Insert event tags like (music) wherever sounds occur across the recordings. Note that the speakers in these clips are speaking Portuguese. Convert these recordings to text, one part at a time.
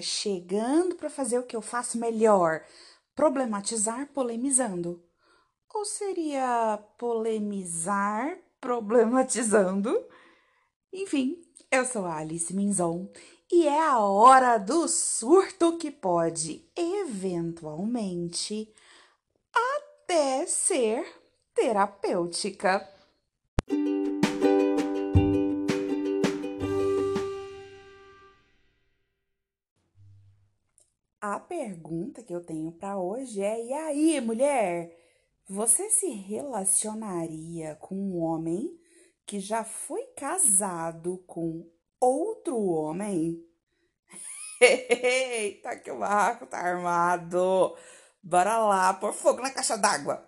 chegando para fazer o que eu faço melhor, problematizar polemizando. Ou seria polemizar (laughs) problematizando? Enfim, eu sou a Alice Minzon e é a hora do surto que pode, eventualmente, até ser terapêutica. A pergunta que eu tenho para hoje é: e aí, mulher? Você se relacionaria com um homem que já foi casado com outro homem? (laughs) Eita, que o barraco tá armado! Bora lá, pôr fogo na caixa d'água!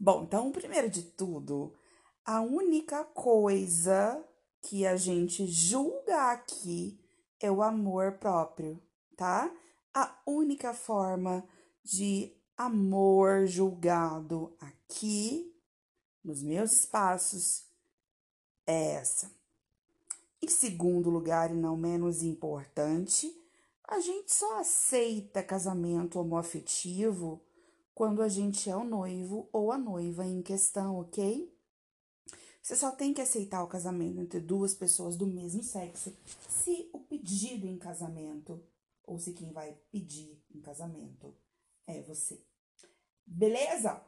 Bom, então, primeiro de tudo, a única coisa que a gente julga aqui é o amor próprio, tá? A única forma de amor julgado aqui, nos meus espaços, é essa. Em segundo lugar, e não menos importante, a gente só aceita casamento homoafetivo quando a gente é o noivo ou a noiva em questão, ok? Você só tem que aceitar o casamento entre duas pessoas do mesmo sexo se o pedido em casamento ou se quem vai pedir em casamento é você. Beleza?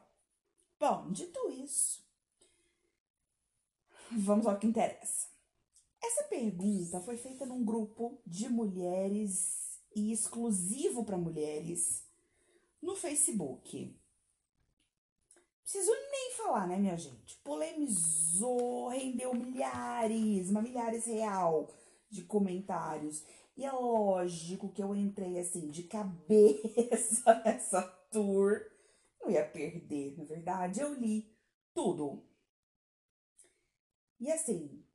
Bom, dito isso, vamos ao que interessa. Essa pergunta foi feita num grupo de mulheres e exclusivo para mulheres no Facebook. Preciso nem falar, né, minha gente? Polemizou, rendeu milhares, mas milhares real de comentários. E é lógico que eu entrei assim de cabeça (laughs) nessa tour. Não ia perder, na verdade. Eu li tudo. E assim,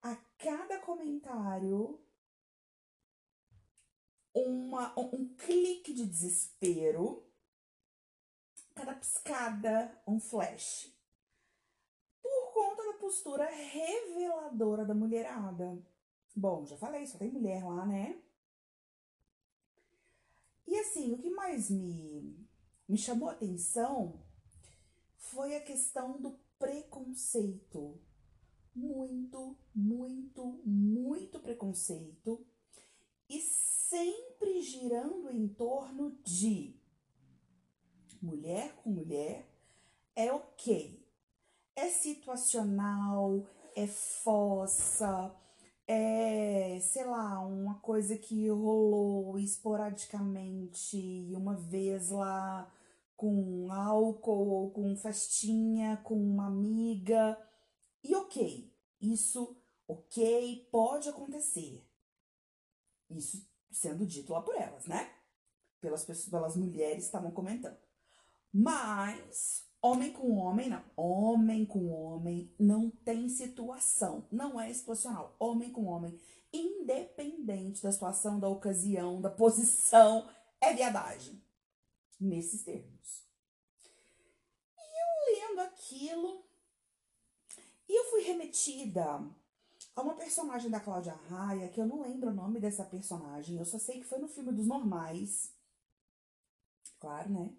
a cada comentário, uma, um clique de desespero, cada piscada, um flash. Por conta da postura reveladora da mulherada. Bom, já falei, só tem mulher lá, né? E assim, o que mais me, me chamou a atenção foi a questão do preconceito. Muito, muito, muito preconceito. E sempre girando em torno de mulher com mulher é ok. É situacional, é fossa, é, sei lá, uma coisa que rolou esporadicamente, uma vez lá com álcool ou com festinha, com uma amiga. E ok, isso, ok, pode acontecer. Isso sendo dito lá por elas, né? Pelas pessoas, pelas mulheres estavam comentando. Mas Homem com homem, não. Homem com homem não tem situação. Não é situacional. Homem com homem, independente da situação, da ocasião, da posição, é viadagem. Nesses termos. E eu lendo aquilo, e eu fui remetida a uma personagem da Cláudia Raia, que eu não lembro o nome dessa personagem, eu só sei que foi no filme dos normais. Claro, né?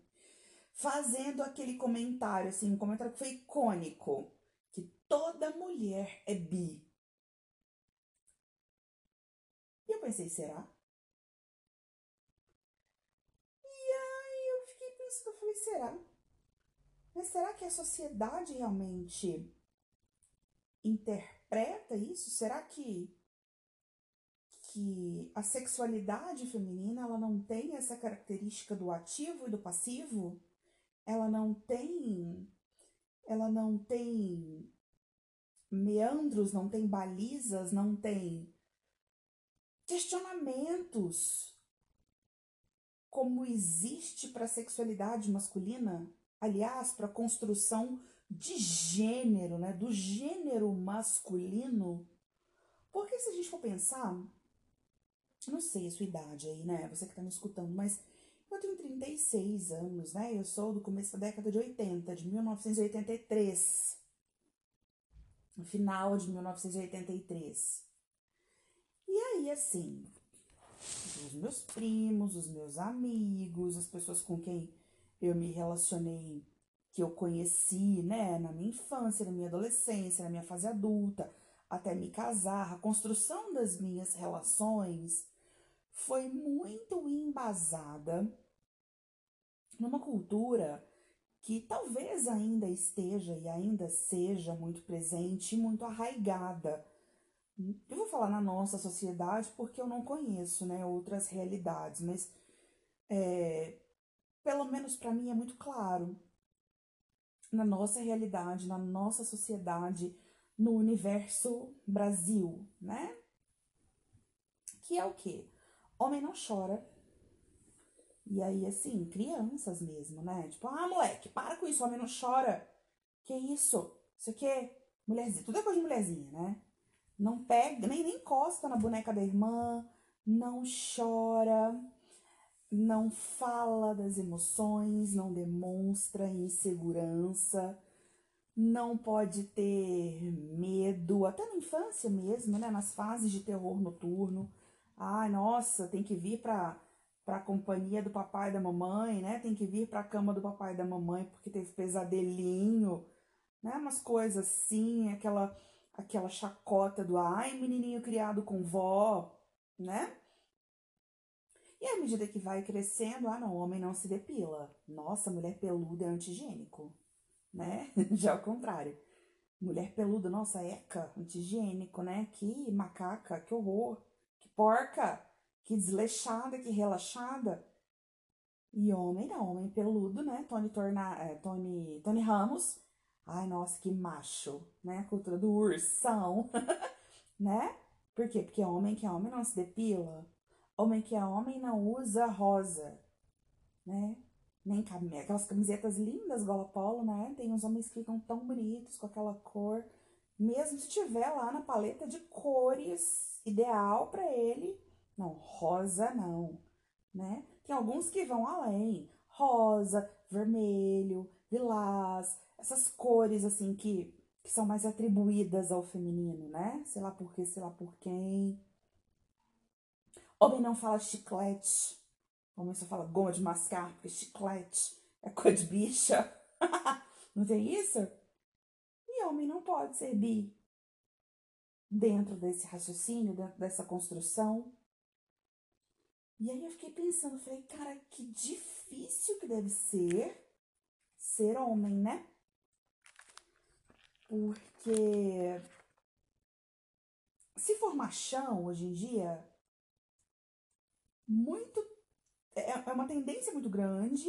Fazendo aquele comentário, assim, um comentário que foi icônico, que toda mulher é bi. E eu pensei, será? E aí eu fiquei pensando, eu falei, será? Mas será que a sociedade realmente interpreta isso? Será que que a sexualidade feminina ela não tem essa característica do ativo e do passivo? Ela não tem ela não tem meandros, não tem balizas, não tem questionamentos como existe para a sexualidade masculina, aliás, para a construção de gênero, né, do gênero masculino. Porque se a gente for pensar, não sei a sua idade aí, né, você que está me escutando, mas tenho 36 anos, né? Eu sou do começo da década de 80, de 1983. No final de 1983. E aí, assim, Os meus primos, os meus amigos, as pessoas com quem eu me relacionei, que eu conheci, né, na minha infância, na minha adolescência, na minha fase adulta, até me casar, a construção das minhas relações foi muito embasada numa cultura que talvez ainda esteja e ainda seja muito presente e muito arraigada. Eu vou falar na nossa sociedade porque eu não conheço né, outras realidades, mas é, pelo menos para mim é muito claro. Na nossa realidade, na nossa sociedade, no universo Brasil, né? Que é o quê? Homem não chora, e aí, assim, crianças mesmo, né? Tipo, ah, moleque, para com isso, homem não chora. Que isso? Isso aqui é mulherzinha. Tudo é coisa de mulherzinha, né? Não pega, nem, nem encosta na boneca da irmã, não chora, não fala das emoções, não demonstra insegurança, não pode ter medo, até na infância mesmo, né? Nas fases de terror noturno. Ai, nossa, tem que vir pra para a companhia do papai e da mamãe, né? Tem que vir para a cama do papai e da mamãe porque teve pesadelinho, né? Umas coisas assim, aquela aquela chacota do ai, menininho criado com vó, né? E à medida que vai crescendo, ah, não, homem não se depila. Nossa, mulher peluda é antigênico, né? (laughs) Já ao contrário. Mulher peluda, nossa, eca, antigênico, né? Que macaca, que horror, que porca que desleixada, que relaxada. E homem não, homem peludo, né? Tony, Torna, é, Tony, Tony Ramos. Ai, nossa, que macho, né? A cultura do ursão, (laughs) né? Por quê? Porque homem que é homem não se depila. Homem que é homem não usa rosa, né? Nem aquelas camisetas lindas, gola polo, né? Tem uns homens que ficam tão bonitos com aquela cor. Mesmo se tiver lá na paleta de cores ideal para ele, não, rosa não, né? Tem alguns que vão além. Rosa, vermelho, lilás, essas cores assim que, que são mais atribuídas ao feminino, né? Sei lá por quê, sei lá por quem. Homem não fala chiclete. Homem só fala goma de mascar, porque chiclete é coisa de bicha. (laughs) não tem isso? E homem não pode ser bi. Dentro desse raciocínio, dentro dessa construção. E aí eu fiquei pensando, falei, cara, que difícil que deve ser ser homem, né? Porque se for machão hoje em dia, muito é, é uma tendência muito grande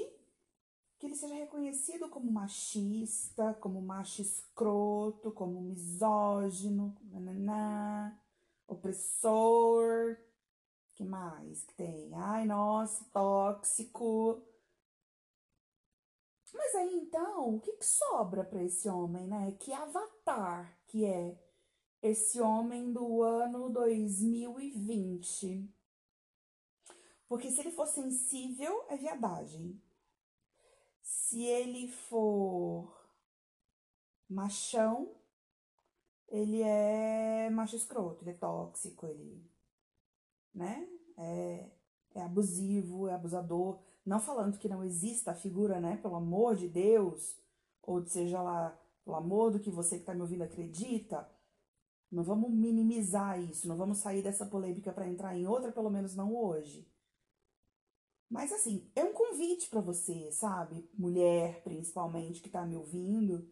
que ele seja reconhecido como machista, como macho escroto, como misógino, nananã, opressor, que mais que tem? Ai, nossa, tóxico. Mas aí então, o que, que sobra para esse homem, né? Que avatar que é esse homem do ano 2020? Porque se ele for sensível, é viadagem. Se ele for machão, ele é macho escroto, ele é tóxico, ele né? É, é abusivo, é abusador. Não falando que não exista a figura, né? Pelo amor de Deus, ou seja lá, pelo amor do que você que está me ouvindo acredita, não vamos minimizar isso, não vamos sair dessa polêmica para entrar em outra, pelo menos não hoje. Mas assim, é um convite para você, sabe? Mulher, principalmente, que está me ouvindo,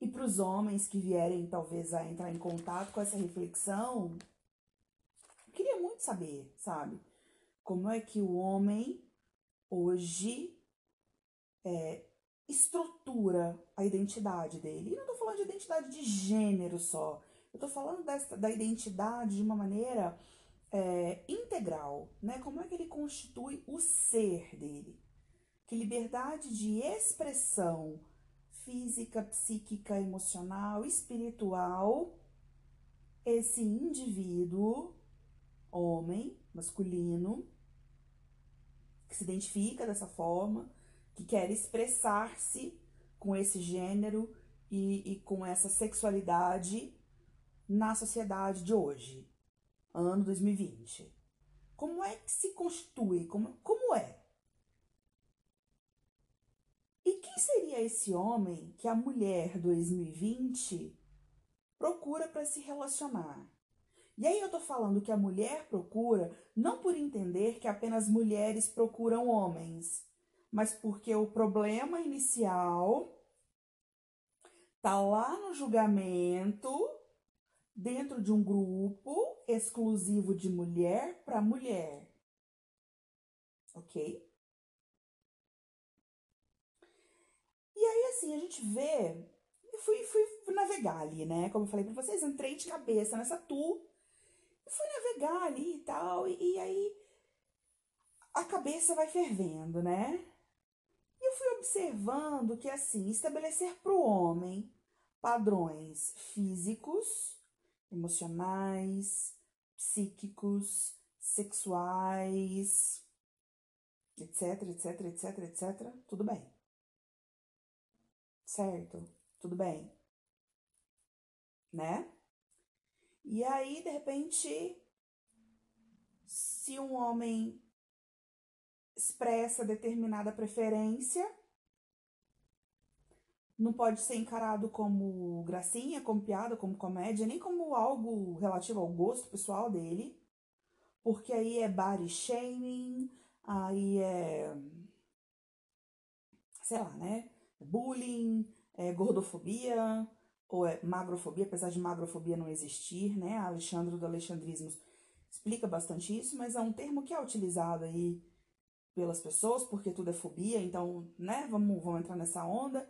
e para os homens que vierem talvez a entrar em contato com essa reflexão, saber, sabe? Como é que o homem hoje é, estrutura a identidade dele. E não tô falando de identidade de gênero só. Eu tô falando dessa, da identidade de uma maneira é, integral, né? Como é que ele constitui o ser dele? Que liberdade de expressão física, psíquica, emocional, espiritual esse indivíduo homem, masculino, que se identifica dessa forma, que quer expressar-se com esse gênero e, e com essa sexualidade na sociedade de hoje, ano 2020. Como é que se constitui? Como, como é? E quem seria esse homem que a mulher 2020 procura para se relacionar? E aí eu tô falando que a mulher procura não por entender que apenas mulheres procuram homens, mas porque o problema inicial tá lá no julgamento, dentro de um grupo exclusivo de mulher para mulher. Ok? E aí, assim, a gente vê. Eu fui, fui navegar ali, né? Como eu falei pra vocês, entrei de cabeça nessa tour. Fui navegar ali e tal. E, e aí a cabeça vai fervendo, né? E eu fui observando que, assim, estabelecer para o homem padrões físicos, emocionais, psíquicos, sexuais, etc, etc, etc, etc, tudo bem. Certo? Tudo bem. Né? E aí, de repente, se um homem expressa determinada preferência, não pode ser encarado como gracinha, como piada, como comédia, nem como algo relativo ao gosto pessoal dele, porque aí é body shaming, aí é. sei lá, né? Bullying, é gordofobia, ou é magrofobia, apesar de magrofobia não existir, né? A Alexandre do Alexandrismo explica bastante isso, mas é um termo que é utilizado aí pelas pessoas, porque tudo é fobia, então, né? Vamos, vamos entrar nessa onda.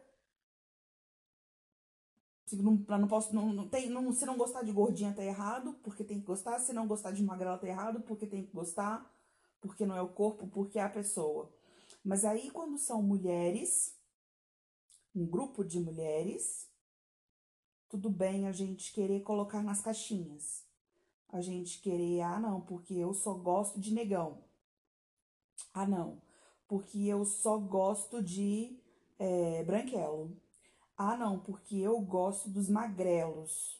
Se não, não posso, não, não tem, não, se não gostar de gordinha tá errado, porque tem que gostar. Se não gostar de magrela tá errado, porque tem que gostar. Porque não é o corpo, porque é a pessoa. Mas aí quando são mulheres, um grupo de mulheres, tudo bem a gente querer colocar nas caixinhas. A gente querer, ah não, porque eu só gosto de negão. Ah não, porque eu só gosto de é, branquelo. Ah, não, porque eu gosto dos magrelos.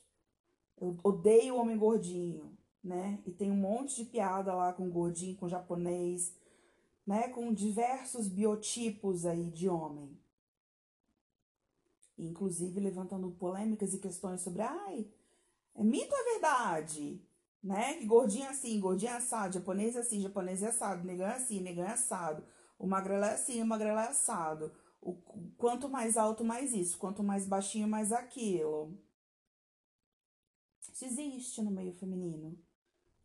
Eu odeio o homem gordinho, né? E tem um monte de piada lá com gordinho, com japonês, né? Com diversos biotipos aí de homem. Inclusive levantando polêmicas e questões sobre, ai, é mito ou é verdade? Né? Que gordinho é assim, gordinho é assado, japonês assim, japonês é assado, negão é assim, negão é assado. O magrelo é assim, o magrelo é assado. O, quanto mais alto, mais isso. Quanto mais baixinho, mais aquilo. Isso existe no meio feminino.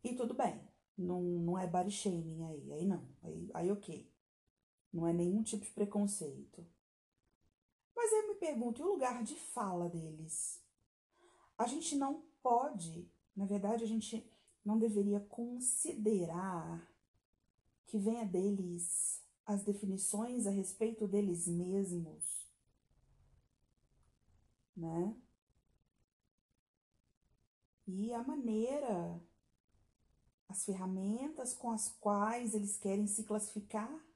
E tudo bem. Não, não é body shaming aí. Aí não. Aí, aí ok. Não é nenhum tipo de preconceito. Mas eu me pergunto, e o lugar de fala deles? A gente não pode, na verdade, a gente não deveria considerar que venha deles as definições a respeito deles mesmos, né? E a maneira, as ferramentas com as quais eles querem se classificar.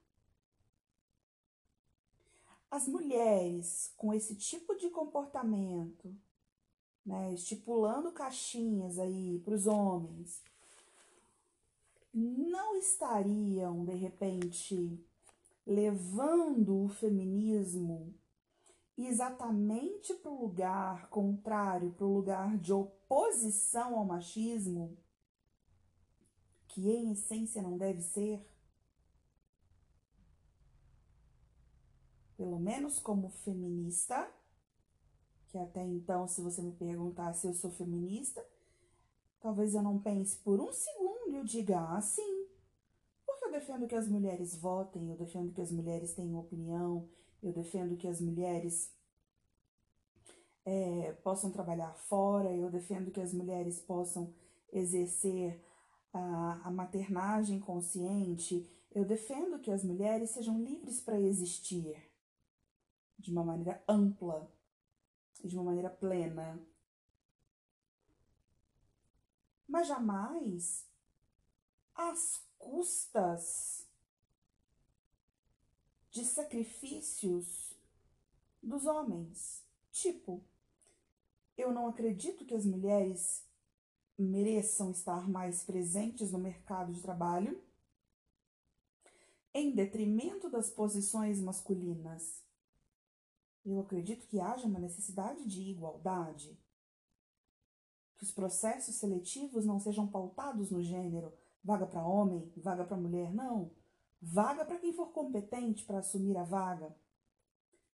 As mulheres com esse tipo de comportamento, né, estipulando caixinhas aí para os homens, não estariam de repente levando o feminismo exatamente para o lugar contrário, para o lugar de oposição ao machismo, que em essência não deve ser? Pelo menos como feminista, que até então, se você me perguntar se eu sou feminista, talvez eu não pense por um segundo e eu diga assim. Ah, defendo que as mulheres votem, eu defendo que as mulheres tenham opinião, eu defendo que as mulheres é, possam trabalhar fora, eu defendo que as mulheres possam exercer a, a maternagem consciente, eu defendo que as mulheres sejam livres para existir de uma maneira ampla, de uma maneira plena. Mas jamais as custas de sacrifícios dos homens. Tipo, eu não acredito que as mulheres mereçam estar mais presentes no mercado de trabalho, em detrimento das posições masculinas. Eu acredito que haja uma necessidade de igualdade, que os processos seletivos não sejam pautados no gênero, vaga para homem, vaga para mulher, não. Vaga para quem for competente para assumir a vaga.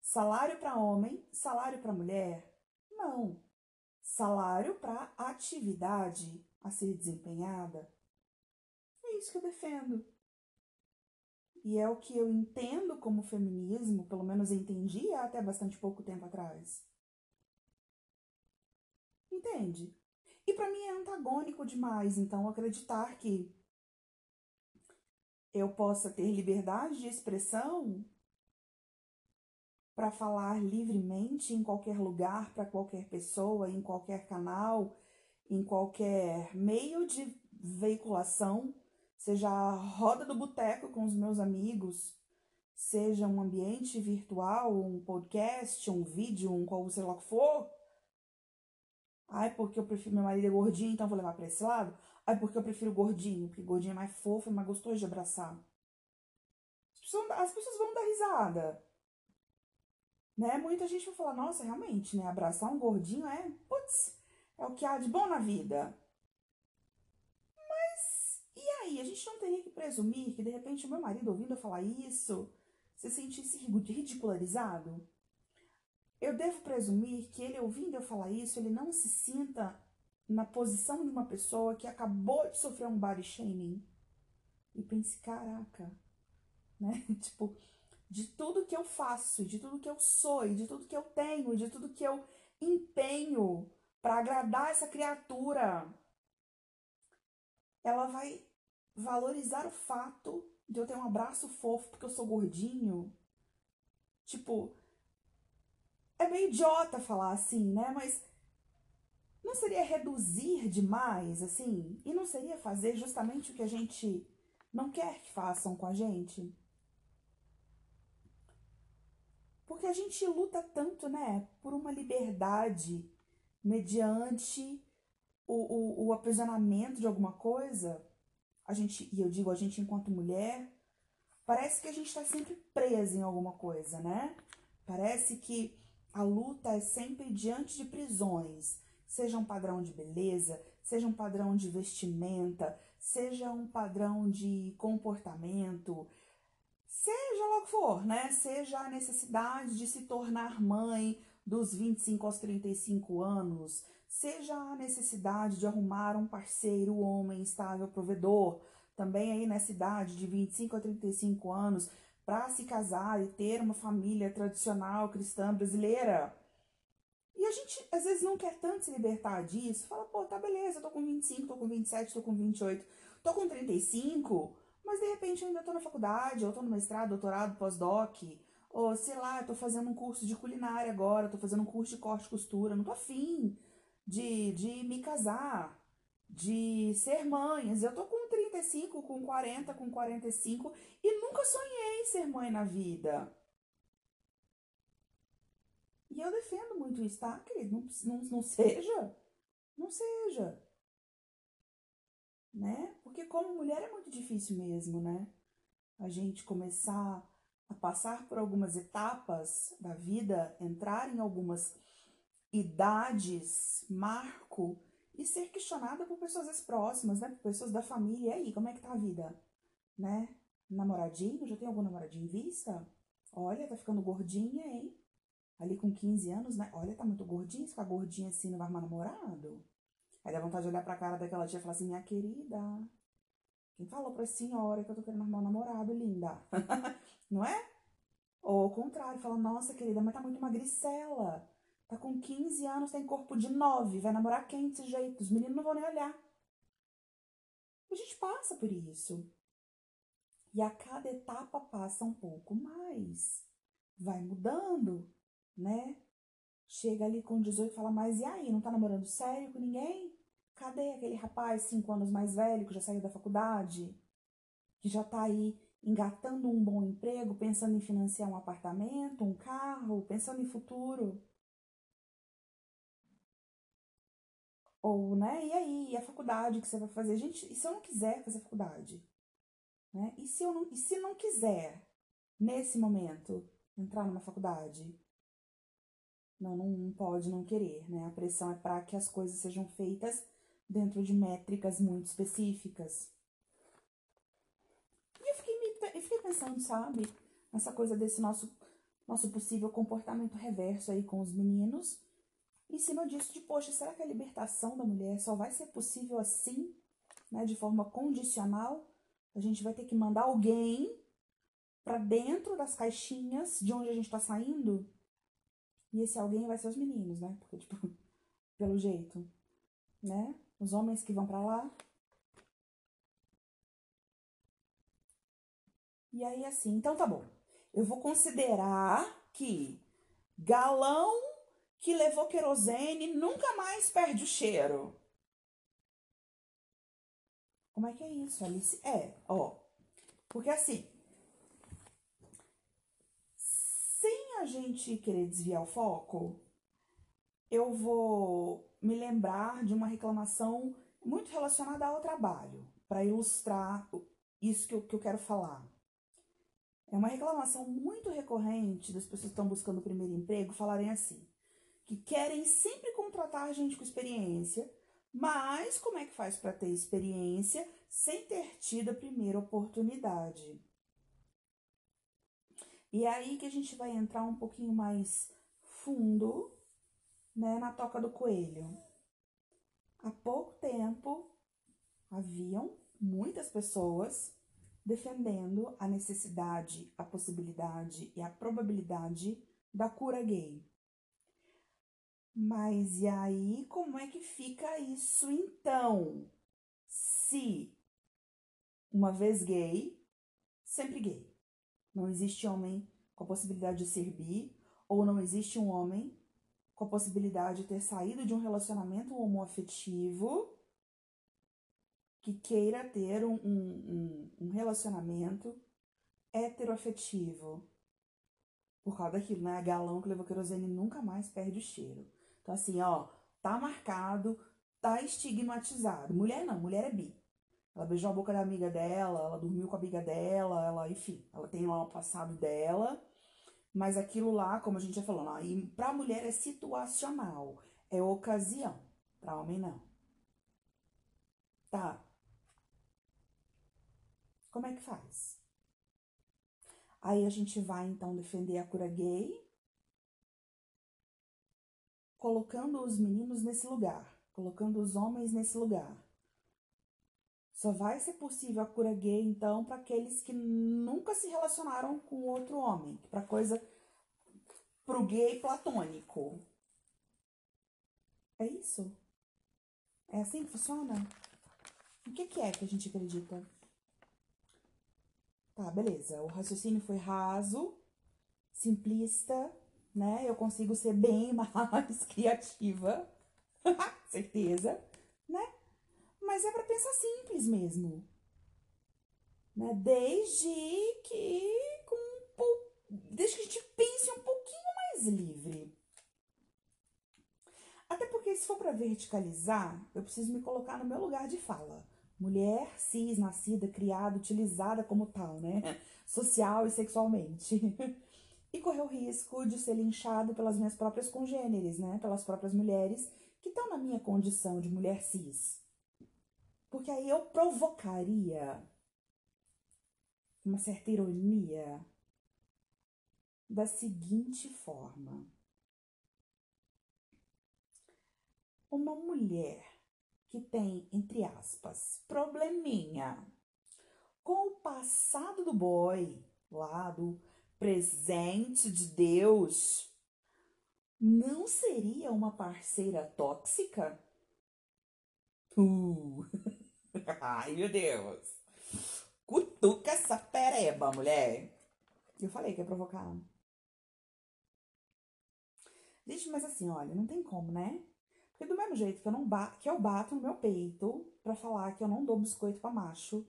Salário para homem, salário para mulher, não. Salário para atividade a ser desempenhada. É isso que eu defendo. E é o que eu entendo como feminismo, pelo menos entendia até bastante pouco tempo atrás. Entende? E para mim é antagônico demais, então, acreditar que eu possa ter liberdade de expressão para falar livremente em qualquer lugar, para qualquer pessoa, em qualquer canal, em qualquer meio de veiculação, seja a roda do boteco com os meus amigos, seja um ambiente virtual, um podcast, um vídeo, um qual sei lá o que for, Ai, porque eu prefiro. Meu marido é gordinho, então vou levar pra esse lado. Ai, porque eu prefiro gordinho, porque gordinho é mais fofo, é mais gostoso de abraçar. As pessoas, as pessoas vão dar risada. Né? Muita gente vai falar, nossa, realmente, né? Abraçar um gordinho é, putz, é o que há de bom na vida. Mas, e aí? A gente não teria que presumir que, de repente, o meu marido ouvindo eu falar isso, se sentisse ridicularizado? Eu devo presumir que ele, ouvindo eu falar isso, ele não se sinta na posição de uma pessoa que acabou de sofrer um body shaming. E pense, caraca, né? (laughs) tipo, de tudo que eu faço, de tudo que eu sou, de tudo que eu tenho, de tudo que eu empenho para agradar essa criatura, ela vai valorizar o fato de eu ter um abraço fofo porque eu sou gordinho. Tipo, é meio idiota falar assim, né? Mas não seria reduzir demais, assim? E não seria fazer justamente o que a gente não quer que façam com a gente? Porque a gente luta tanto, né, por uma liberdade mediante o, o, o aprisionamento de alguma coisa. A gente, e eu digo a gente enquanto mulher, parece que a gente está sempre presa em alguma coisa, né? Parece que a luta é sempre diante de prisões, seja um padrão de beleza, seja um padrão de vestimenta, seja um padrão de comportamento, seja logo for, né? Seja a necessidade de se tornar mãe dos 25 aos 35 anos, seja a necessidade de arrumar um parceiro, homem estável, provedor, também aí nessa idade de 25 a 35 anos, para se casar e ter uma família tradicional cristã brasileira. E a gente às vezes não quer tanto se libertar disso. Fala, pô, tá beleza, eu tô com 25, tô com 27, tô com 28, tô com 35, mas de repente eu ainda tô na faculdade, ou tô no mestrado, doutorado, pós-doc, ou sei lá, tô fazendo um curso de culinária agora, tô fazendo um curso de corte e costura, não tô afim de, de me casar, de ser mãe. Eu tô com 35, com 40, com 45 e nunca sonhei ser mãe na vida. E eu defendo muito isso, tá, querido? Não, não, não seja. Não seja. Né? Porque como mulher é muito difícil mesmo, né? A gente começar a passar por algumas etapas da vida, entrar em algumas idades, marco, e ser questionada por pessoas próximas, né? Por pessoas da família. E aí, como é que tá a vida? Né? Namoradinho? Já tem algum namoradinho em vista? Olha, tá ficando gordinha, hein? Ali com 15 anos, né? Olha, tá muito gordinha, ficar gordinha assim não vai arrumar namorado. Aí dá vontade de olhar pra cara daquela tia e falar assim, minha querida, quem falou pra senhora que eu tô querendo arrumar um namorado, linda? (laughs) não é? Ou ao contrário, fala, nossa, querida, mas tá muito magricela. Tá com 15 anos, tem corpo de 9, vai namorar quem desse jeito? Os meninos não vão nem olhar. A gente passa por isso. E a cada etapa passa um pouco mais. Vai mudando, né? Chega ali com 18 e fala, mas e aí, não tá namorando sério com ninguém? Cadê aquele rapaz cinco anos mais velho que já saiu da faculdade? Que já tá aí engatando um bom emprego, pensando em financiar um apartamento, um carro, pensando em futuro? Ou, né, e aí, e a faculdade que você vai fazer? Gente, e se eu não quiser fazer faculdade? Né? E, se eu não, e se não quiser, nesse momento, entrar numa faculdade? Não, não pode não querer, né? A pressão é para que as coisas sejam feitas dentro de métricas muito específicas. E eu fiquei, eu fiquei pensando, sabe? Nessa coisa desse nosso, nosso possível comportamento reverso aí com os meninos. Em cima disso, de, poxa, será que a libertação da mulher só vai ser possível assim, né? De forma condicional? A gente vai ter que mandar alguém para dentro das caixinhas de onde a gente tá saindo? E esse alguém vai ser os meninos, né? Porque, tipo, (laughs) pelo jeito, né? Os homens que vão para lá. E aí, assim, então tá bom. Eu vou considerar que galão que levou querosene nunca mais perde o cheiro. Como é que é isso, Alice? É, ó. Porque assim, a gente querer desviar o foco, eu vou me lembrar de uma reclamação muito relacionada ao trabalho, para ilustrar isso que eu, que eu quero falar. É uma reclamação muito recorrente das pessoas que estão buscando o primeiro emprego falarem assim, que querem sempre contratar gente com experiência, mas como é que faz para ter experiência sem ter tido a primeira oportunidade? E é aí que a gente vai entrar um pouquinho mais fundo, né, na toca do coelho. Há pouco tempo haviam muitas pessoas defendendo a necessidade, a possibilidade e a probabilidade da cura gay. Mas e aí, como é que fica isso então? Se uma vez gay, sempre gay. Não existe homem com a possibilidade de ser bi, ou não existe um homem com a possibilidade de ter saído de um relacionamento homoafetivo que queira ter um, um, um relacionamento heteroafetivo. Por causa daquilo, né? Galão que levou querosene nunca mais perde o cheiro. Então, assim, ó, tá marcado, tá estigmatizado. Mulher não, mulher é bi. Ela beijou a boca da amiga dela, ela dormiu com a amiga dela, ela, enfim, ela tem lá o passado dela. Mas aquilo lá, como a gente já falou, não, e pra mulher é situacional, é ocasião. Pra homem não. Tá. Como é que faz? Aí a gente vai então defender a cura gay, colocando os meninos nesse lugar, colocando os homens nesse lugar. Só vai ser possível a cura gay, então, para aqueles que nunca se relacionaram com outro homem, para coisa pro gay platônico. É isso? É assim que funciona? O que, que é que a gente acredita? Tá, beleza. O raciocínio foi raso, simplista, né? Eu consigo ser bem (laughs) mais criativa, (laughs) certeza, né? Mas é para pensar simples mesmo. Né? Desde que com, desde que a gente pense um pouquinho mais livre. Até porque se for para verticalizar, eu preciso me colocar no meu lugar de fala. Mulher cis, nascida, criada, utilizada como tal, né? (laughs) Social e sexualmente. (laughs) e correr o risco de ser linchado pelas minhas próprias congêneres, né? Pelas próprias mulheres que estão na minha condição de mulher cis. Porque aí eu provocaria uma certa ironia da seguinte forma: uma mulher que tem, entre aspas, probleminha com o passado do boy, lá do presente de Deus, não seria uma parceira tóxica? Uh. (laughs) Ai, meu Deus. Cutuca essa pereba, mulher. Eu falei que ia provocar. Gente, mas assim, olha, não tem como, né? Porque do mesmo jeito que eu não bato, que eu bato no meu peito para falar que eu não dou biscoito para macho,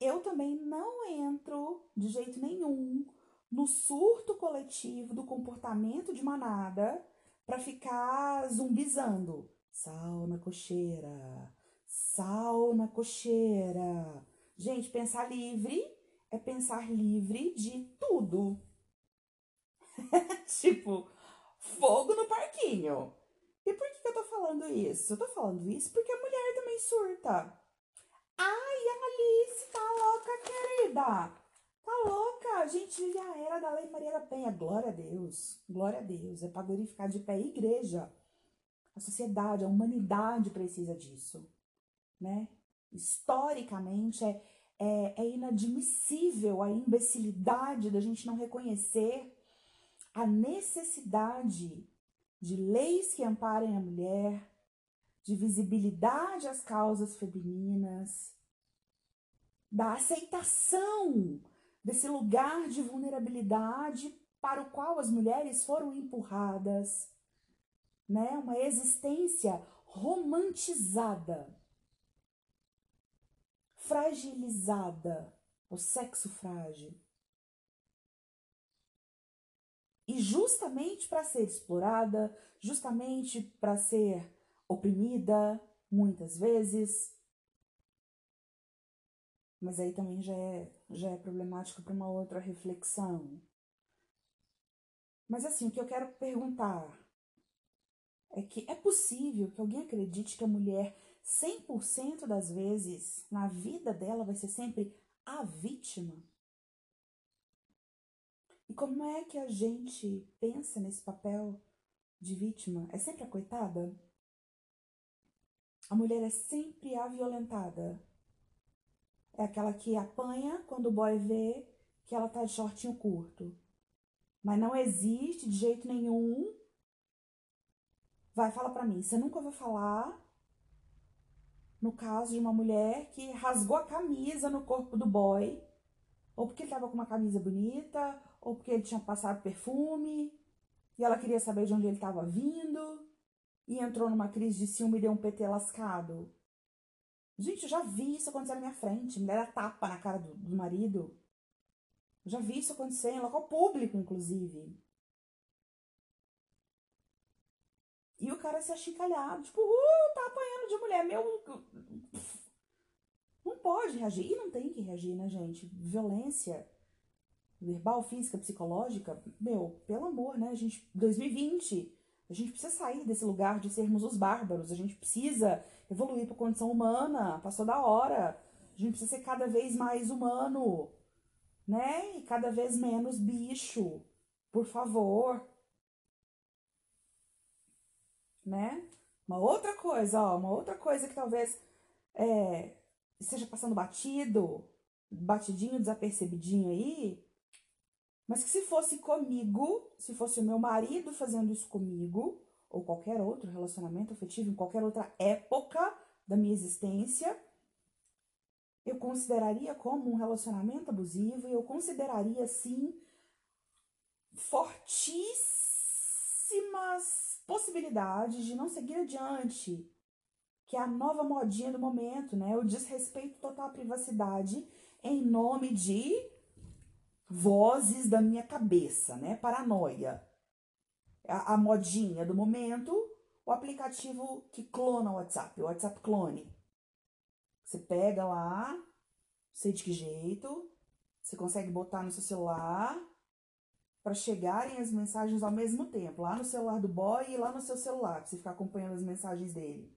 eu também não entro de jeito nenhum no surto coletivo do comportamento de manada para ficar zumbizando. Sal na cocheira. Sal na cocheira. Gente, pensar livre é pensar livre de tudo. (laughs) tipo, fogo no parquinho. E por que, eu tô falando isso? Eu tô falando isso porque a mulher também surta. Ai, Alice, tá louca, querida? Tá louca? A gente a era da Lei Maria da Penha. Glória a Deus. Glória a Deus. É para glorificar de pé a igreja. A sociedade, a humanidade precisa disso. Né? Historicamente, é, é, é inadmissível a imbecilidade da gente não reconhecer a necessidade de leis que amparem a mulher, de visibilidade às causas femininas, da aceitação desse lugar de vulnerabilidade para o qual as mulheres foram empurradas, né? Uma existência romantizada, fragilizada, o sexo frágil. E justamente para ser explorada, justamente para ser oprimida, muitas vezes. Mas aí também já é, já é problemático para uma outra reflexão. Mas assim, o que eu quero perguntar é que é possível que alguém acredite que a mulher 100% das vezes na vida dela vai ser sempre a vítima? E como é que a gente pensa nesse papel de vítima? É sempre a coitada? A mulher é sempre a violentada. É aquela que apanha quando o boy vê que ela tá de shortinho curto. Mas não existe de jeito nenhum. Vai, fala pra mim. Você nunca ouviu falar no caso de uma mulher que rasgou a camisa no corpo do boy, ou porque ele tava com uma camisa bonita, ou porque ele tinha passado perfume e ela queria saber de onde ele estava vindo e entrou numa crise de ciúme e deu um PT lascado. Gente, eu já vi isso acontecer na minha frente. Mulher dá tapa na cara do, do marido. Eu já vi isso acontecer em local público, inclusive. E o cara se achincalhado, tipo, uh, tá apanhando de mulher, meu. Não pode reagir. E não tem que reagir, né, gente? Violência verbal, física, psicológica, meu, pelo amor, né? A gente, 2020, a gente precisa sair desse lugar de sermos os bárbaros, a gente precisa evoluir para condição humana, passou da hora. A gente precisa ser cada vez mais humano, né? E cada vez menos bicho, por favor. Né? Uma outra coisa, ó, uma outra coisa que talvez é, esteja passando batido, batidinho, desapercebidinho aí, mas que se fosse comigo, se fosse o meu marido fazendo isso comigo, ou qualquer outro relacionamento afetivo em qualquer outra época da minha existência, eu consideraria como um relacionamento abusivo e eu consideraria, sim, fortíssimas possibilidades de não seguir adiante, que é a nova modinha do momento, né? O desrespeito total à privacidade em nome de vozes da minha cabeça, né? Paranoia. A, a modinha do momento, o aplicativo que clona o WhatsApp, o WhatsApp clone. Você pega lá, sei de que jeito, você consegue botar no seu celular para chegarem as mensagens ao mesmo tempo, lá no celular do boy e lá no seu celular, pra você ficar acompanhando as mensagens dele.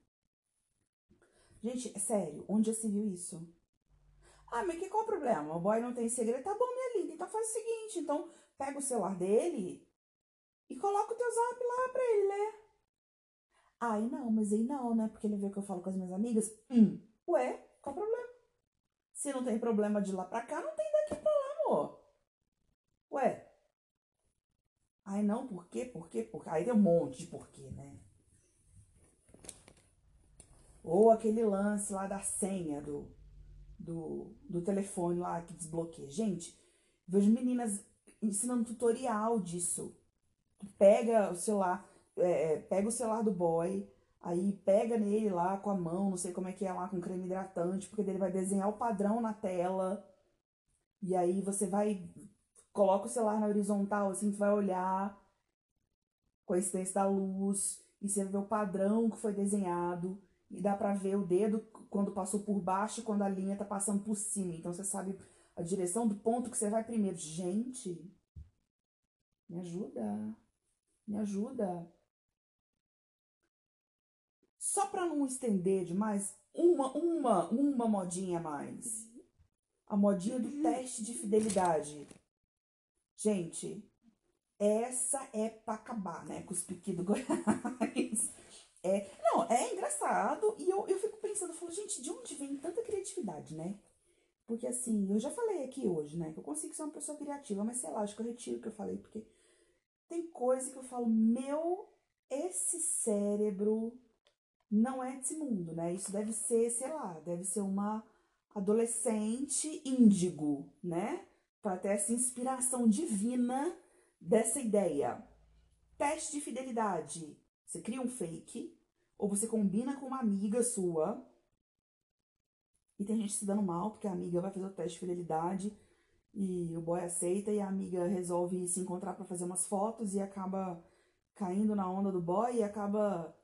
Gente, é sério, onde já se viu isso? Ah, mas que qual o problema? O boy não tem segredo? Tá bom, minha linda. Então faz o seguinte, então pega o celular dele e coloca o teu zap lá pra ele ler. Ai, não, mas aí não, né? Porque ele vê que eu falo com as minhas amigas. Hum, ué, qual o problema? Se não tem problema de lá pra cá, não tem daqui pra lá, amor. Ué. Ai, não, por quê? Por quê? Por quê? Aí tem um monte de porquê, né? Ou aquele lance lá da senha do do, do telefone lá que desbloqueia. Gente, vejo meninas ensinando tutorial disso. pega o celular, é, é, pega o celular do boy, aí pega nele lá com a mão, não sei como é que é lá, com creme hidratante, porque ele vai desenhar o padrão na tela. E aí você vai, coloca o celular na horizontal, assim, tu vai olhar com a incidência da luz, e você vê o padrão que foi desenhado e dá para ver o dedo quando passou por baixo e quando a linha tá passando por cima. Então você sabe a direção do ponto que você vai primeiro. Gente, me ajuda. Me ajuda. Só para não estender demais, uma, uma, uma modinha a mais. A modinha do teste de fidelidade. Gente, essa é pra acabar, né? Com os piqui do Goiás. É, não, é engraçado. E eu, eu fico pensando, eu falo, gente, de onde vem tanta criatividade, né? Porque assim, eu já falei aqui hoje, né? Que eu consigo ser uma pessoa criativa, mas sei lá, acho que eu retiro o que eu falei, porque tem coisa que eu falo, meu, esse cérebro não é desse mundo, né? Isso deve ser, sei lá, deve ser uma adolescente índigo, né? Para ter essa inspiração divina dessa ideia. Teste de fidelidade. Você cria um fake, ou você combina com uma amiga sua, e tem gente se dando mal porque a amiga vai fazer o teste de fidelidade e o boy aceita e a amiga resolve se encontrar para fazer umas fotos e acaba caindo na onda do boy e acaba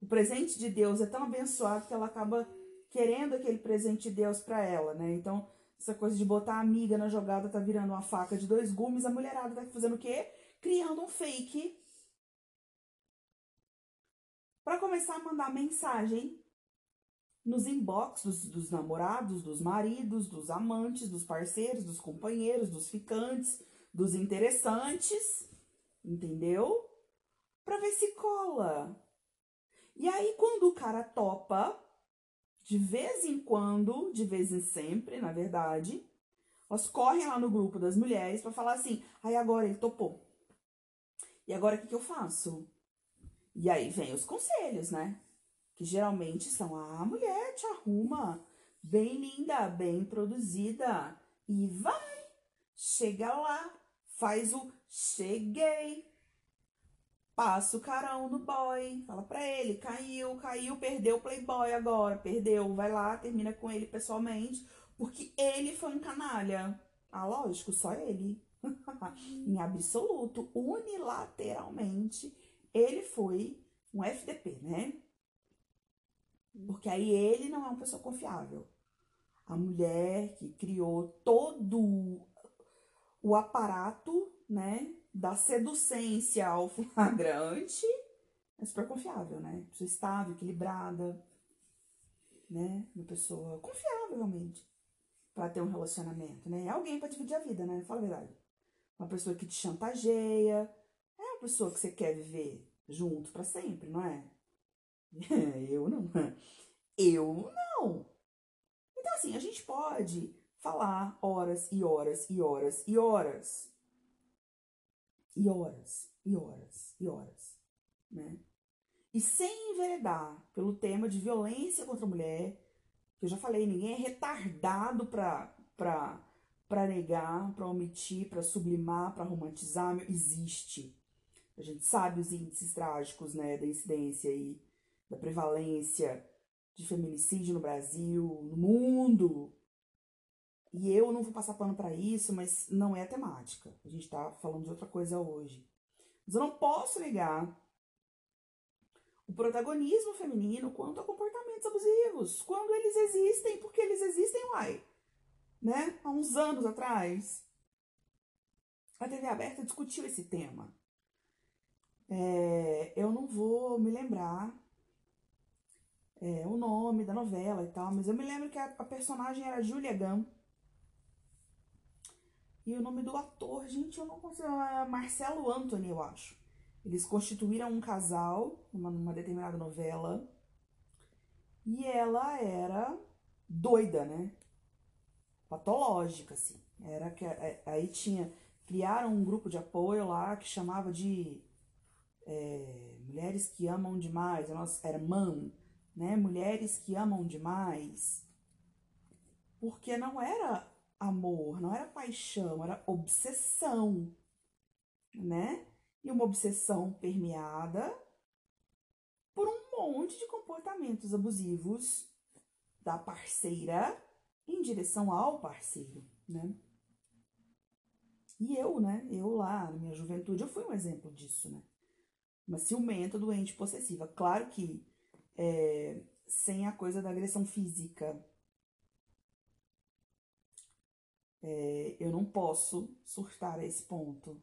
o presente de Deus é tão abençoado que ela acaba querendo aquele presente de Deus para ela, né? Então, essa coisa de botar a amiga na jogada tá virando uma faca de dois gumes, a mulherada tá fazendo o quê? Criando um fake para começar a mandar mensagem nos inbox dos, dos, namorados, dos maridos, dos amantes, dos parceiros, dos companheiros, dos ficantes, dos interessantes, entendeu? Para ver se cola. E aí, quando o cara topa, de vez em quando, de vez em sempre, na verdade, elas correm lá no grupo das mulheres para falar assim: aí agora ele topou. E agora o que, que eu faço? E aí vem os conselhos, né? Que geralmente são: a ah, mulher te arruma bem linda, bem produzida e vai, chega lá, faz o cheguei, Passa o carão no boy, fala pra ele, caiu, caiu, perdeu o playboy agora, perdeu, vai lá, termina com ele pessoalmente, porque ele foi um canalha. Ah, lógico, só ele. (laughs) em absoluto, unilateralmente, ele foi um FDP, né? Porque aí ele não é uma pessoa confiável. A mulher que criou todo o aparato, né, da seducência ao flagrante é super confiável, né? Pessoa estável, equilibrada, né? Uma pessoa confiável, realmente, para ter um relacionamento, né? É alguém para dividir a vida, né? Fala a verdade. Uma pessoa que te chantageia, pessoa que você quer viver junto para sempre, não é? (laughs) Eu não. Eu não. Então, assim, a gente pode falar horas e horas e horas e horas e horas, e horas, e horas, né? E sem enveredar pelo tema de violência contra a mulher, que eu já falei, ninguém é retardado pra, pra, pra negar, pra omitir, pra sublimar, pra romantizar, existe. A gente sabe os índices trágicos, né, da incidência e da prevalência de feminicídio no Brasil, no mundo, e eu não vou passar pano para isso, mas não é a temática. A gente tá falando de outra coisa hoje. Mas eu não posso negar o protagonismo feminino quanto a comportamentos abusivos, quando eles existem, porque eles existem, uai. Né? Há uns anos atrás, a TV aberta discutiu esse tema. É, eu não vou me lembrar é, o nome da novela e tal, mas eu me lembro que a, a personagem era Julia Gunn. E o nome do ator, gente, eu não consigo. É Marcelo Anthony, eu acho. Eles constituíram um casal numa, numa determinada novela. E ela era doida, né? Patológica, assim. Era que é, aí tinha. Criaram um grupo de apoio lá que chamava de é, Mulheres que Amam Demais. Era MAM, né? Mulheres que Amam Demais. Porque não era amor, não era paixão, era obsessão, né? E uma obsessão permeada por um monte de comportamentos abusivos da parceira em direção ao parceiro, né? E eu, né? Eu lá, na minha juventude, eu fui um exemplo disso, né? Uma ciumenta, doente, possessiva. Claro que é, sem a coisa da agressão física. É, eu não posso surtar a esse ponto.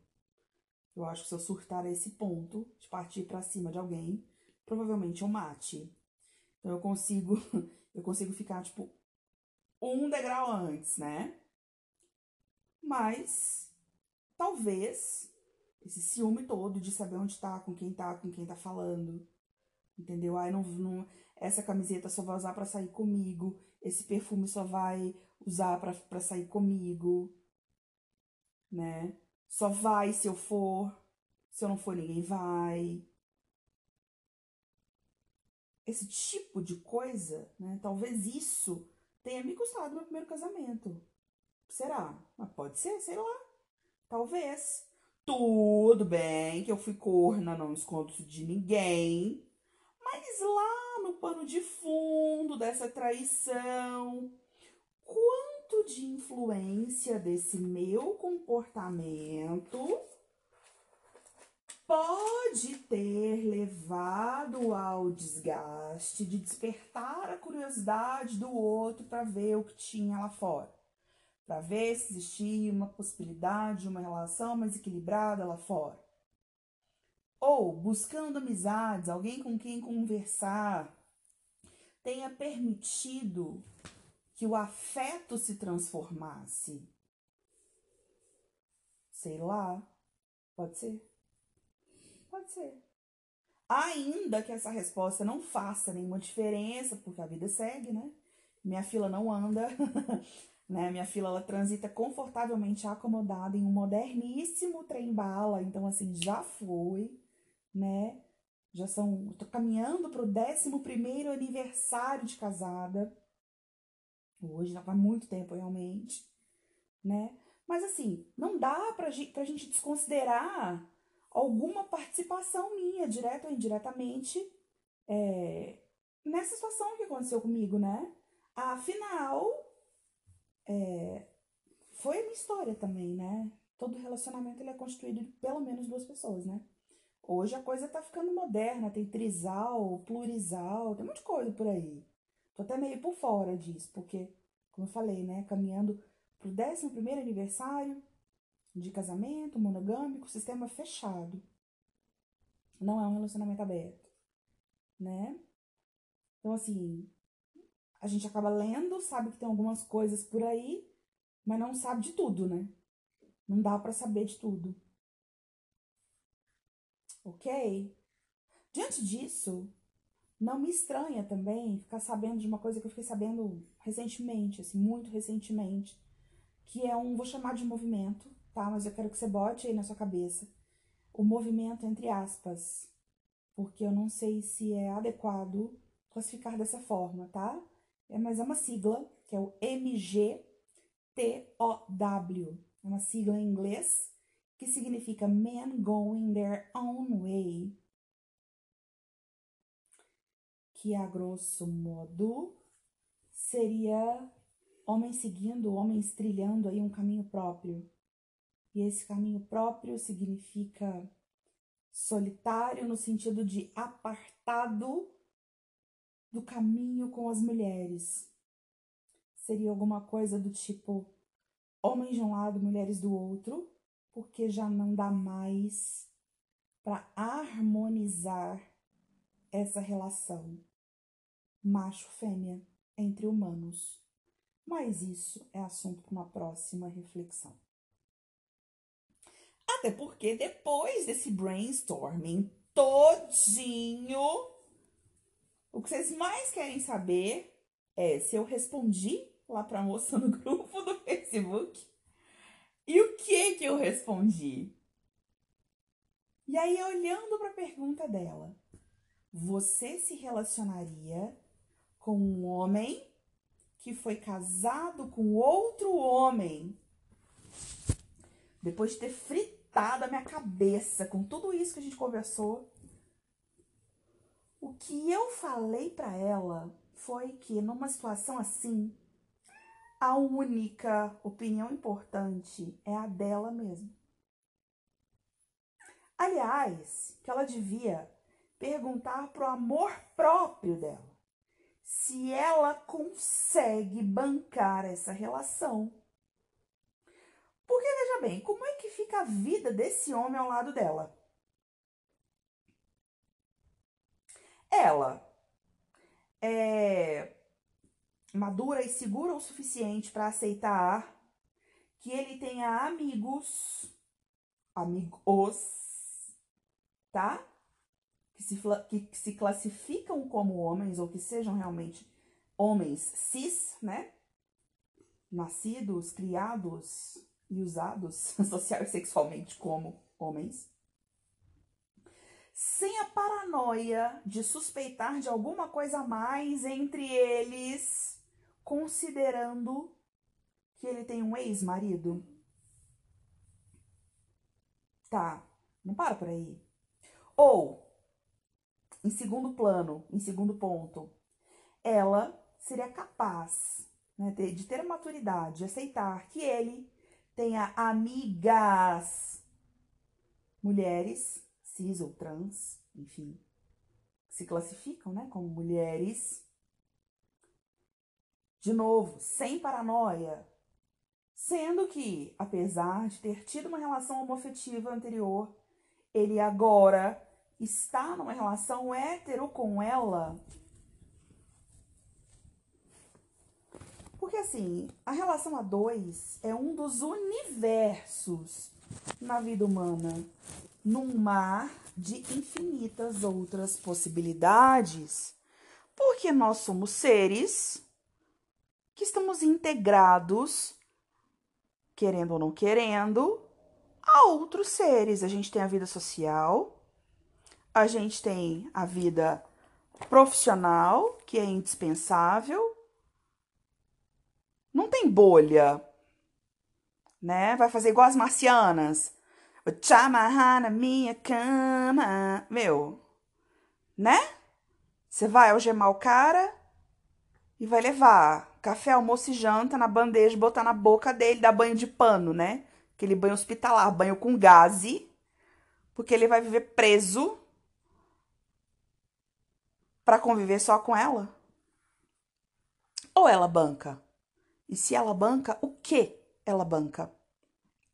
Eu acho que se eu surtar a esse ponto, de partir para cima de alguém, provavelmente eu mate. Então eu consigo, (laughs) eu consigo ficar tipo um degrau antes, né? Mas talvez esse ciúme todo de saber onde tá, com quem tá, com quem tá falando. Entendeu? Ai, não, não essa camiseta só vai usar para sair comigo, esse perfume só vai usar para sair comigo, né? Só vai se eu for, se eu não for, ninguém vai. Esse tipo de coisa, né? Talvez isso tenha me custado meu primeiro casamento. Será? Mas pode ser, sei lá. Talvez. Tudo bem que eu fui corna, não escondo isso de ninguém. Mas lá no pano de fundo dessa traição, quanto de influência desse meu comportamento pode ter levado ao desgaste de despertar a curiosidade do outro para ver o que tinha lá fora, para ver se existia uma possibilidade de uma relação mais equilibrada lá fora. Ou buscando amizades, alguém com quem conversar, tenha permitido que o afeto se transformasse. Sei lá, pode ser. Pode ser. Ainda que essa resposta não faça nenhuma diferença, porque a vida segue, né? Minha fila não anda, (laughs) né? Minha fila ela transita confortavelmente acomodada em um moderníssimo trem-bala, então assim, já foi, né? Já são, tô caminhando pro 11 aniversário de casada. Hoje já faz muito tempo realmente, né? Mas assim, não dá gente, pra gente desconsiderar alguma participação minha, direta ou indiretamente, é, nessa situação que aconteceu comigo, né? Afinal, é, foi a minha história também, né? Todo relacionamento ele é constituído de pelo menos duas pessoas, né? Hoje a coisa tá ficando moderna, tem trisal, plurisal, tem um monte de coisa por aí. Tô até meio por fora disso, porque, como eu falei, né, caminhando pro 11 primeiro aniversário, de casamento monogâmico, sistema fechado. Não é um relacionamento aberto, né? Então, assim, a gente acaba lendo, sabe que tem algumas coisas por aí, mas não sabe de tudo, né? Não dá para saber de tudo. Ok? Diante disso, não me estranha também ficar sabendo de uma coisa que eu fiquei sabendo recentemente, assim, muito recentemente, que é um, vou chamar de movimento, tá? Mas eu quero que você bote aí na sua cabeça o movimento entre aspas, porque eu não sei se é adequado classificar dessa forma, tá? É, mas é uma sigla, que é o MGTOW. É uma sigla em inglês que significa Men Going Their Own Way. Que a grosso modo seria homens seguindo, homens trilhando aí um caminho próprio. E esse caminho próprio significa solitário no sentido de apartado do caminho com as mulheres. Seria alguma coisa do tipo homens de um lado, mulheres do outro, porque já não dá mais para harmonizar essa relação macho-fêmea entre humanos. Mas isso é assunto para uma próxima reflexão. Até porque depois desse brainstorming todinho, o que vocês mais querem saber é se eu respondi lá pra moça no (laughs) grupo do Facebook. E o que que eu respondi? E aí, olhando para a pergunta dela, você se relacionaria com um homem que foi casado com outro homem depois de ter fritado da minha cabeça com tudo isso que a gente conversou. O que eu falei para ela foi que numa situação assim, a única opinião importante é a dela mesma. Aliás, que ela devia perguntar pro amor próprio dela se ela consegue bancar essa relação. Porque veja bem, como é que fica a vida desse homem ao lado dela? Ela é madura e segura o suficiente para aceitar que ele tenha amigos, amigos, tá? Que se, que se classificam como homens ou que sejam realmente homens cis, né? Nascidos, criados e usados (laughs) social e sexualmente como homens. Sem a paranoia de suspeitar de alguma coisa a mais entre eles, considerando que ele tem um ex-marido? Tá, não para por aí. Ou, em segundo plano, em segundo ponto, ela seria capaz né, de ter a maturidade, de aceitar que ele tenha amigas mulheres, cis ou trans, enfim, se classificam né, como mulheres. De novo, sem paranoia, Sendo que, apesar de ter tido uma relação homoafetiva anterior, ele agora está numa relação hétero com ela. Porque assim, a relação a dois é um dos universos na vida humana, num mar de infinitas outras possibilidades. Porque nós somos seres que estamos integrados querendo ou não querendo, a outros seres. A gente tem a vida social, a gente tem a vida profissional, que é indispensável. Não tem bolha, né? Vai fazer igual as marcianas. Vou te amarrar na minha cama. Meu, né? Você vai algemar o cara e vai levar café, almoço e janta na bandeja, botar na boca dele, dar banho de pano, né? Aquele banho hospitalar, banho com gaze, porque ele vai viver preso para conviver só com ela? Ou ela banca? E se ela banca, o que ela banca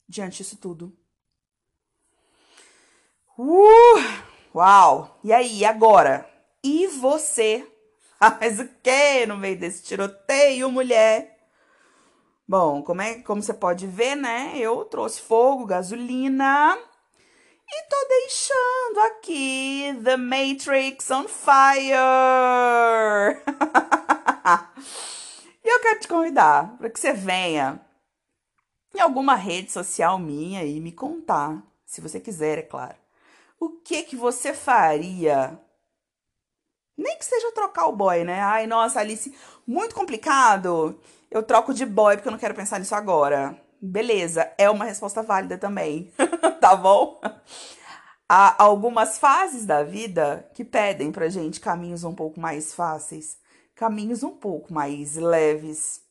diante disso tudo? Uh! Uau! E aí, agora? E você (laughs) ah, mas o que no meio desse tiroteio, mulher? Bom, como, é, como você pode ver, né? Eu trouxe fogo, gasolina e tô deixando aqui The Matrix on fire. (laughs) e eu quero te convidar para que você venha em alguma rede social minha e me contar, se você quiser, é claro, o que que você faria nem que seja trocar o boy, né? Ai, nossa, Alice, muito complicado. Eu troco de boy porque eu não quero pensar nisso agora. Beleza, é uma resposta válida também, (laughs) tá bom? Há algumas fases da vida que pedem pra gente caminhos um pouco mais fáceis, caminhos um pouco mais leves.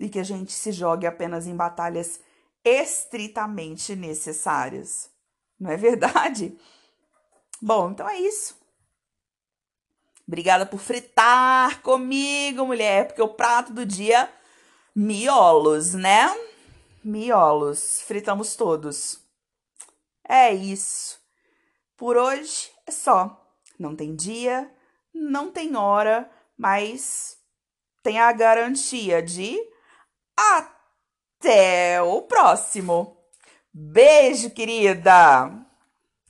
E que a gente se jogue apenas em batalhas estritamente necessárias. Não é verdade? Bom, então é isso. Obrigada por fritar comigo, mulher, porque o prato do dia miolos, né? Miolos, fritamos todos. É isso. Por hoje é só. Não tem dia, não tem hora, mas tem a garantia de até o próximo. Beijo, querida!